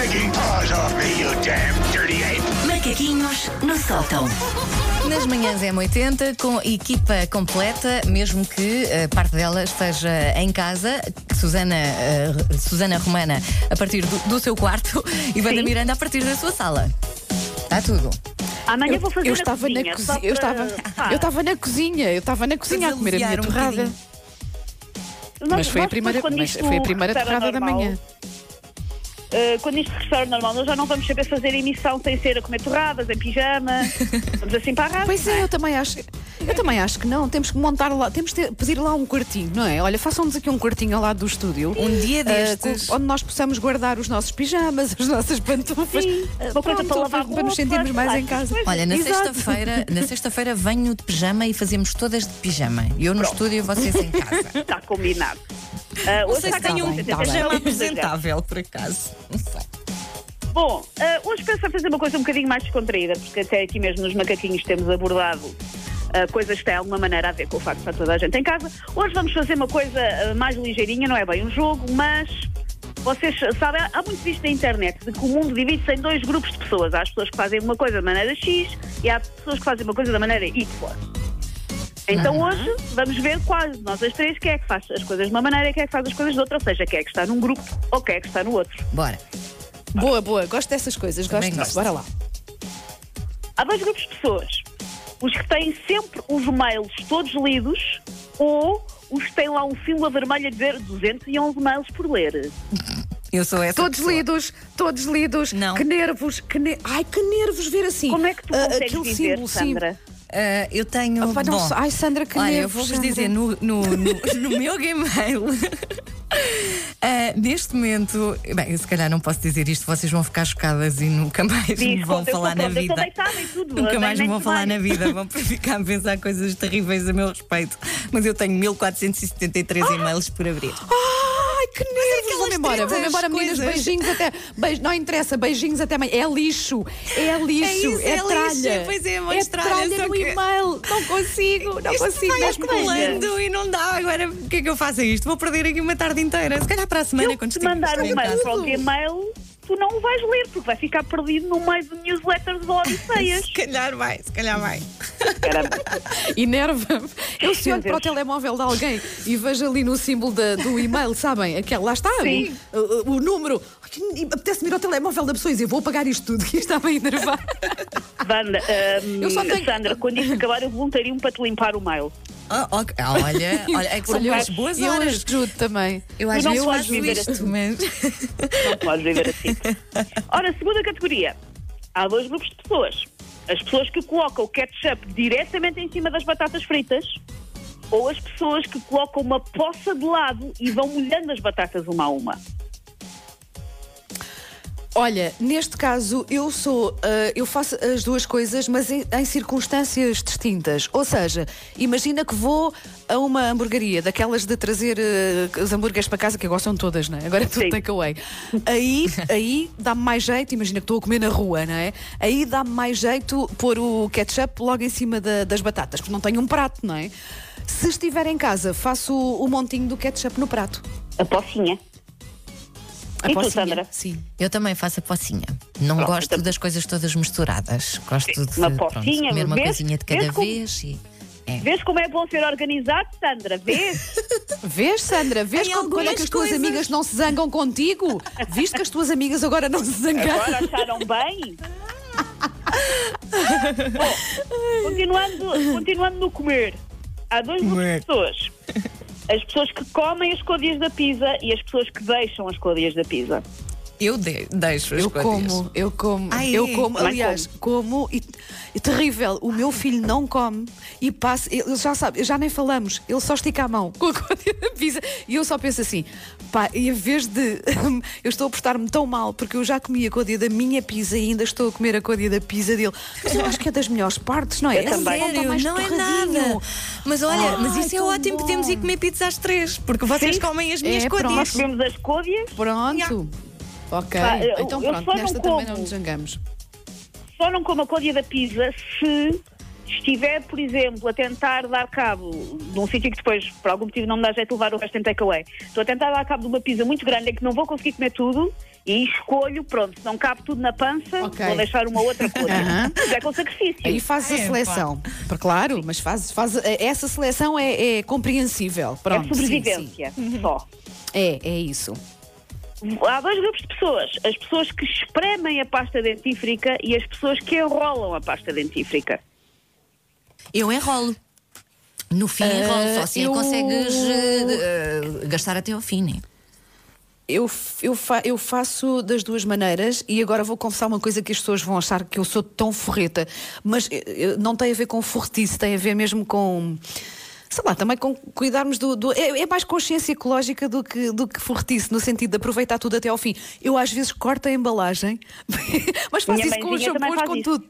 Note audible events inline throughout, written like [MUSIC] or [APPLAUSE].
taking paws off me, you damn dirty ape! Macaquinhos no sótão. Nas manhãs é 80 com equipa completa, mesmo que eh, parte dela esteja em casa. Susana, eh, Susana Romana a partir do, do seu quarto [LAUGHS] e Wanda Miranda a partir da sua sala. Está tudo. Amanhã Eu, vou fazer eu na estava na cozinha, só cozinha, eu para- estava, [LAUGHS] pá, eu estava na cozinha, eu estava na cozinha a comer a minha um torrada. bocadinho. nós- Mas foi a nós primeira, quando mas isto foi a primeira ao torrada da normal, manhã. Eh, quando isto regressar ao normal, nós já não vamos saber fazer emissão sem ser a comer torradas, em pijama. [LAUGHS] vamos assim para a rádio. Pois não é, eu também acho. Eu também acho que não. Temos que montar lá, temos que pedir lá um quartinho, não é? Olha, façam-nos aqui um quartinho ao lado do estúdio. Um dia eh, destes. com- onde nós possamos guardar os nossos pijamas, [LAUGHS] as nossas pantufas. Sim, eh, uma coisa pronto, para lavar para nos roupa, sentirmos mais em casa. essas Olha, na sexta-feira, na sexta-feira venho de pijama e fazemos todas de pijama. Eu no estúdio e vocês em casa. [LAUGHS] Está combinado. Ah, hoje sei se está tenho cá um bem, tá bem. [LAUGHS] apresentável, por acaso. Não sei. Bom, ah, hoje penso em fazer uma coisa um bocadinho mais descontraída, porque até aqui mesmo nos macaquinhos temos abordado ah, coisas que têm alguma maneira a ver com o facto de estar toda a gente em casa. Hoje vamos fazer uma coisa ah, mais ligeirinha, não é bem um jogo, mas vocês sabem, há muito visto na internet de que o mundo divide-se em dois grupos de pessoas. Há as pessoas que fazem uma coisa da maneira X e há pessoas que fazem uma coisa da maneira Y. Então hoje vamos ver quais de nós as três quem é que faz as coisas de uma maneira e quem é que faz as coisas de outra, ou seja, quem é que está num grupo ou quem é que está no outro. Bora. Boa, boa, gosto dessas coisas, gosto disso. Bora lá. Há dois grupos de pessoas. Os que têm sempre os mails todos lidos ou os que têm lá um símbolo vermelho a dizer 211 mails por ler. Eu sou essa. Todos pessoa. lidos, todos lidos. Não. Que nervos, que ne... Ai, que nervos ver assim. Como é que tu ah, consegues aquele dizer, símbolo. Sandra? Ah, eu tenho. Não bom, sei. Ai, Sandra, que Olha, eu vou-vos dizer no, no, no, [LAUGHS] no meu Gmail. [LAUGHS] ah, neste momento, bem, eu se calhar não posso dizer isto, vocês vão ficar chocadas e nunca mais me vão falar na vida. tudo, Nunca mais me vão falar na vida, vão [LAUGHS] ficar a pensar coisas terríveis a meu respeito. Mas eu tenho 1473 e-mails por abrir. Ai, que nervos! Vou-me embora, vou-me 30 embora, meninas. coisas. Beijinhos até. Beijo, não interessa, beijinhos até amanhã. É lixo, é lixo, isso, é, é lixo, tralha. pois é, uma é tralha, no que- e-mail. Não consigo, não Isto consigo. vai acumulando e não dá. Agora, o que é que eu faço a isto? Vou perder aqui uma tarde inteira. Se calhar para a semana, Eu quando te estiver mandar um em mail casa. para o Gmail, tu não o vais ler, porque vai ficar perdido no meio de newsletters de Odisseias. [LAUGHS] Se calhar vai, se calhar vai. [LAUGHS] Enerva-me. Eu se olho para o telemóvel de alguém e vejo ali no símbolo da- do e-mail, sabem? Aquele, lá está, o- o número. E Apetece-me ir ao telemóvel da pessoa e dizer, vou apagar isto tudo, [LAUGHS] que isto está a enervar. Wanda, hum, Eu só tenho- Sandra, quando isto acabar, eu voluntario para te limpar o mail. Ah, ok. Ah, olha, [LAUGHS] olha, é que são Olha, boas, eu- boas eu horas. ajudo também. Eu não vezes podes faço viver isto, assim. mas. Não podes viver assim. Ora, segunda categoria. Há dois grupos de pessoas. As pessoas que colocam o ketchup diretamente em cima das batatas fritas ou as pessoas que colocam uma poça de lado e vão molhando as batatas uma a uma. Olha, neste caso eu sou, ah, eu faço as duas coisas, mas em, em circunstâncias distintas. Ou seja, imagina que vou a uma hamburgueria, daquelas de trazer ah, os hambúrgueres para casa, que gostam todas, não é? Agora é tudo takeaway. Aí, aí dá-me mais jeito, imagina que estou a comer na rua, não é? Aí dá-me mais jeito pôr o ketchup logo em cima da- das batatas, porque não tenho um prato, não é? Se estiver em casa, faço o, o montinho do ketchup no prato. A pocinha. A E tu, pocinha, Sandra? Sim. Eu também faço a pocinha. Não Pronto, gosto então- das coisas todas misturadas. Gosto de Uma pronto, pocinha, comer uma vês? coisinha de cada Vês como- vez. E... É. Vês como é bom ser organizado, Sandra? Vês? [LAUGHS] Vês, Sandra? Vês como, quando é que as tuas coisas. amigas não se zangam contigo? Viste que as tuas amigas agora não se zangaram? Agora acharam bem? [LAUGHS] Bom, continuando, continuando no comer. Há dois grupos de pessoas. As pessoas que comem as códias da pizza e as pessoas que deixam as códias da pizza. Eu de- deixo as Eu coisas. como, eu como, Ai, eu como, também aliás, como e, e terrível, o meu filho não come e passa, ele já sabe, já nem falamos, ele só estica a mão [LAUGHS] com a códia da pizza e eu só penso assim, pá, e em vez de [LAUGHS] eu estou a portar-me tão mal porque eu já comi a códia da minha pizza e ainda estou a comer a códia da pizza dele, mas eu acho que é das melhores partes, não é? Eu É também. Sério, mais não é torradinho. nada. Mas olha, mas isso é tão ótimo. bom. Podemos ir comer pizza às três, porque vocês Sim. comem as minhas É, pronto. Nós comemos as códias, Pronto. Ok, Pá, eu- então eu pronto, só não nesta também como. não nos zangamos. só não como a códia da pizza se estiver, por exemplo, a tentar dar cabo de um sítio que depois, por algum motivo, não me dá jeito de levar o resto em takeaway, estou a tentar dar cabo de uma pizza muito grande em que não vou conseguir comer tudo e escolho, pronto, se não cabe tudo na pança, Ok. vou deixar uma outra [LAUGHS] coisa. Aham. Mas é com sacrifício. Aí fazes a É, seleção. Para Claro, mas fazes, fazes, essa seleção é, é compreensível. Pronto, é sim, sobrevivência, só. sim. É, é isso. Há dois grupos de pessoas. As pessoas que espremem a pasta dentífrica e as pessoas que enrolam a pasta dentífrica. Eu enrolo. No fim, enrolo. Só assim eu- consegues eh, gastar até ao fim, né? Eu, eu, fa- eu faço das duas maneiras e agora vou confessar uma coisa que as pessoas vão achar que eu sou tão forreta, mas eh, não tem a ver com forretice, tem a ver mesmo com. Sei lá, também com cuidarmos do. do- é, é mais consciência ecológica do que, do que forretice, no sentido de aproveitar tudo até ao fim. Eu às vezes corto a embalagem, [LAUGHS] mas faço Minha isso com os shampoos, com isso. tudo.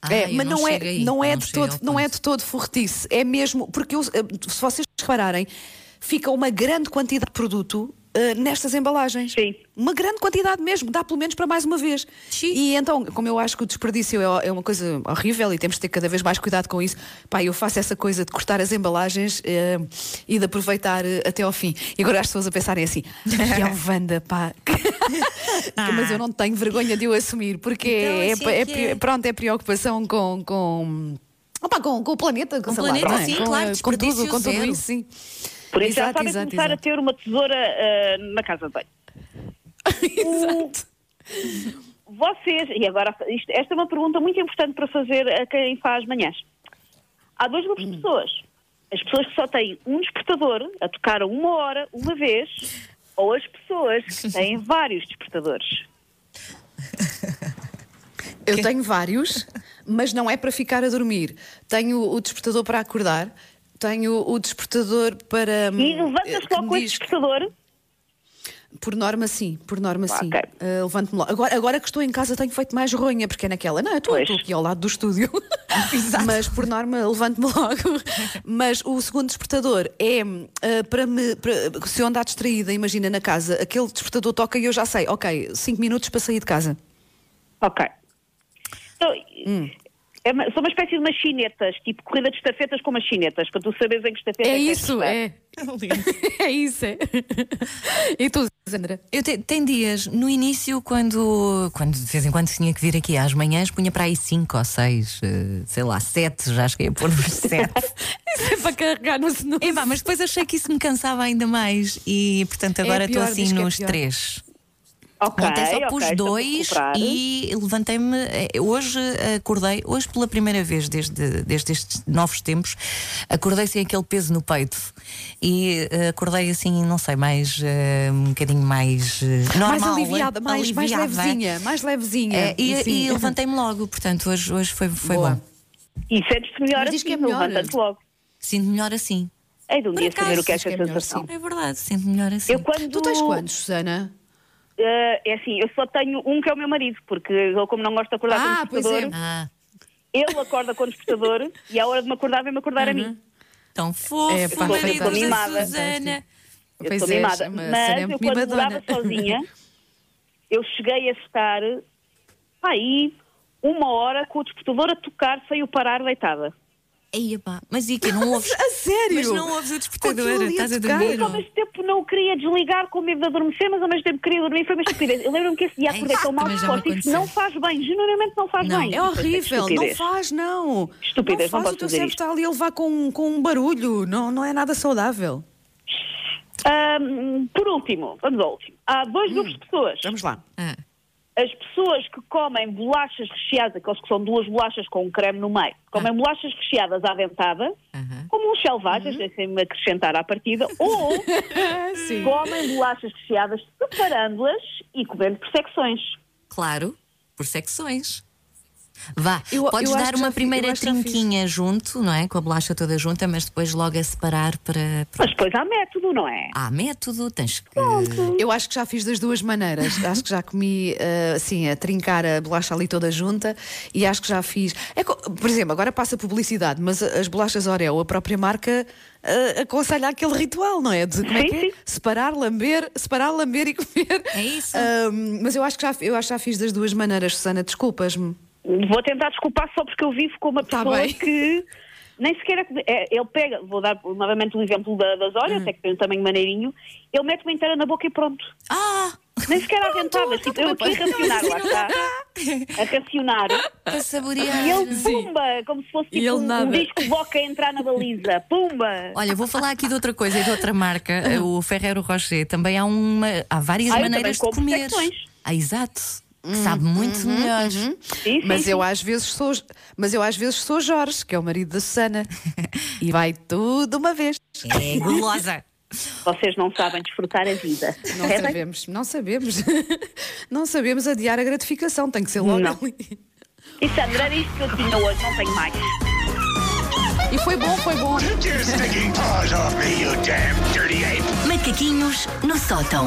Ah, É, mas não, é, chego aí, não é não de todo, não é de todo forretice, é mesmo porque eu, eh, se vocês repararem, fica uma grande quantidade de produto eh, nestas embalagens. Sim. Uma grande quantidade mesmo, dá pelo menos para mais uma vez. Sim. E então, como eu acho que o desperdício é, é uma coisa horrível e temos de ter cada vez mais cuidado com isso, pá, eu faço essa coisa de cortar as embalagens eh, e de aproveitar eh, até ao fim. E agora as pessoas a pensarem assim, que é o [LAUGHS] Wanda, pá. [LAUGHS] Mas eu não tenho vergonha de o assumir, porque Então, é, assim é é é. pronto, é preocupação com. com Opa, com, com o planeta, com, o sei lá, planeta, não é? sim, com, claro, com tudo, com tudo isso, sim. Por isso já Exato, sabem exato, começar exato. a ter uma tesoura ah, na casa de banho. [LAUGHS] Exato. Vocês, e agora, isto- esta é uma pergunta muito importante para fazer a quem faz manhãs. Há dois grupos de pessoas. As pessoas que só têm um despertador a tocar uma hora, uma vez, ou as pessoas que [LAUGHS] têm vários despertadores. Eu tenho vários, mas não é para ficar a dormir. Tenho o despertador para acordar, tenho o despertador para. E hum, levantas que só me com diz- despertador. Por norma, sim, por norma, sim. Ok. Uh, Levanto-me logo. Agora, agora que estou em casa, tenho feito mais ronha, porque é naquela. Não, eu estou estou aqui ao lado do estúdio. [LAUGHS] Mas por norma, levanto-me logo. Mas o segundo despertador é uh, para me. para- se eu andar distraída, imagina na casa, aquele despertador toca e eu já sei, ok, 5 minutos para sair de casa. Ok. Então, Hum. É uma- são uma espécie de machinetas, tipo corrida de estafetas com machinetas, para tu saberes em que estafeta É que queres isso, é. [LAUGHS] É isso, é. E tu, Sandra? Eu te, tem dias, no início, quando, quando de vez em quando tinha que vir aqui às manhãs, punha para aí 5 ou 6, sei lá, 7, já cheguei a pôr nos 7. [LAUGHS] Isso é para carregar no snooze. Epá, mas depois achei que isso me cansava ainda mais e, portanto, agora estou pior, assim é nos pior. 3. Ok, Ontem só ok, pus a dois e levantei-me. eh, Hoje acordei, hoje pela primeira vez desde, desde estes novos tempos, acordei sem aquele peso no peito e eh, acordei assim, não sei, mais eh, um bocadinho mais normal. mais aliviada, mais, mais aliviada. levezinha, mais levezinha. Eh, e e levantei-me logo, portanto, hoje, hoje foi, foi Boa. bom. E sentes-te melhor Mas assim, que é melhor. levanta-te logo. Sinto melhor assim. Hei de um Por dia acaso, saber o que é que é melhor, sensação. sim. É verdade, sinto melhor assim. Eu quando... Tu tens quantos, Susana? Eh, é assim, eu só tenho um que é o meu marido, porque ele, como não gosta de acordar Ah, com o pois despertador, é. Ah, ele acorda com o despertador e à hora de me acordar, vem-me acordar a mim. tão fofo, É, pá, o marido da mimada. Susana. Eu sou és, mimada. mas Mas eu quando mimadona. morava sozinha, eu cheguei a estar aí uma hora com o despertador a tocar sem o parar deitada. Ei, pá, mas e que não [LAUGHS] ouves? A sério? Mas não ouves a estás a dormir? Mas ao mesmo tempo não queria desligar com medo de adormecer, mas ao mesmo tempo queria dormir. Foi uma estupidez. Eu lembro-me que esse dia acordei tão mal disposto. Isso não faz bem, genuinamente não faz Não, bem. É horrível, não faz, não. Estupidez, não não faz, posso o teu cérebro está ali a levar com, com um barulho, não, não é nada saudável. Ahm, por último, vamos ao último. Há dois grupos de pessoas. Vamos lá. Ah, As pessoas que comem bolachas recheadas, aqueles que são duas bolachas com um creme no meio, comem bolachas recheadas à dentada, como uns selvagens, deixem-me acrescentar à partida, [LAUGHS] ou comem bolachas recheadas separando-as e comendo por secções. claro, por secções. Vá, Eu- podes eu dar uma primeira trinquinha junto, não é? Com a bolacha toda junta, mas depois logo a separar para. para... Mas depois há método, não é? Há método, tens que. Eu acho que já fiz das duas maneiras. [LAUGHS] acho que já comi assim, a trincar a bolacha ali toda junta e acho que já fiz. É por exemplo, agora passa publicidade, mas as bolachas Oreo, a própria marca eh, aconselha aquele ritual, não é? De como é Sim, que é? Separar, lamber, separar, lamber e comer. É isso. Ahm, mas eu acho, que já, eu acho que já fiz das duas maneiras, Susana, desculpas-me. Vou tentar desculpar só porque eu vivo com uma Tá pessoa bem. que nem sequer. é- é- ele pega, vou dar novamente o exemplo da, das olhas, até que tem um tamanho maneirinho, ele mete uma inteira na boca e pronto. Ah! Nem sequer há dentadas. então Tipo, eu aqui a [LAUGHS] racionar, lá está. A racionar. Para saborear. E ele, pumba, como se fosse tipo um, um disco boca a entrar na baliza. Pumba! Olha, vou falar aqui de outra coisa e de outra marca, [LAUGHS] o Ferrero Rocher. Também há uma, há várias Ah, maneiras de comer. Ah, exato. Que sabe muito melhor. Sim, sim, Mas sim. eu às vezes sou, mas eu às vezes sou Jorge, que é o marido da Susana. [LAUGHS] e vai tudo uma vez. É gulosa. Vocês não sabem desfrutar a vida. Não É bem? sabemos, não sabemos. [LAUGHS] não sabemos adiar a gratificação, tem que ser logo Não. ali. E Sandra, era isto que eu tinha hoje, não tenho mais. E foi bom, foi bom. Macaquinhos no sótão.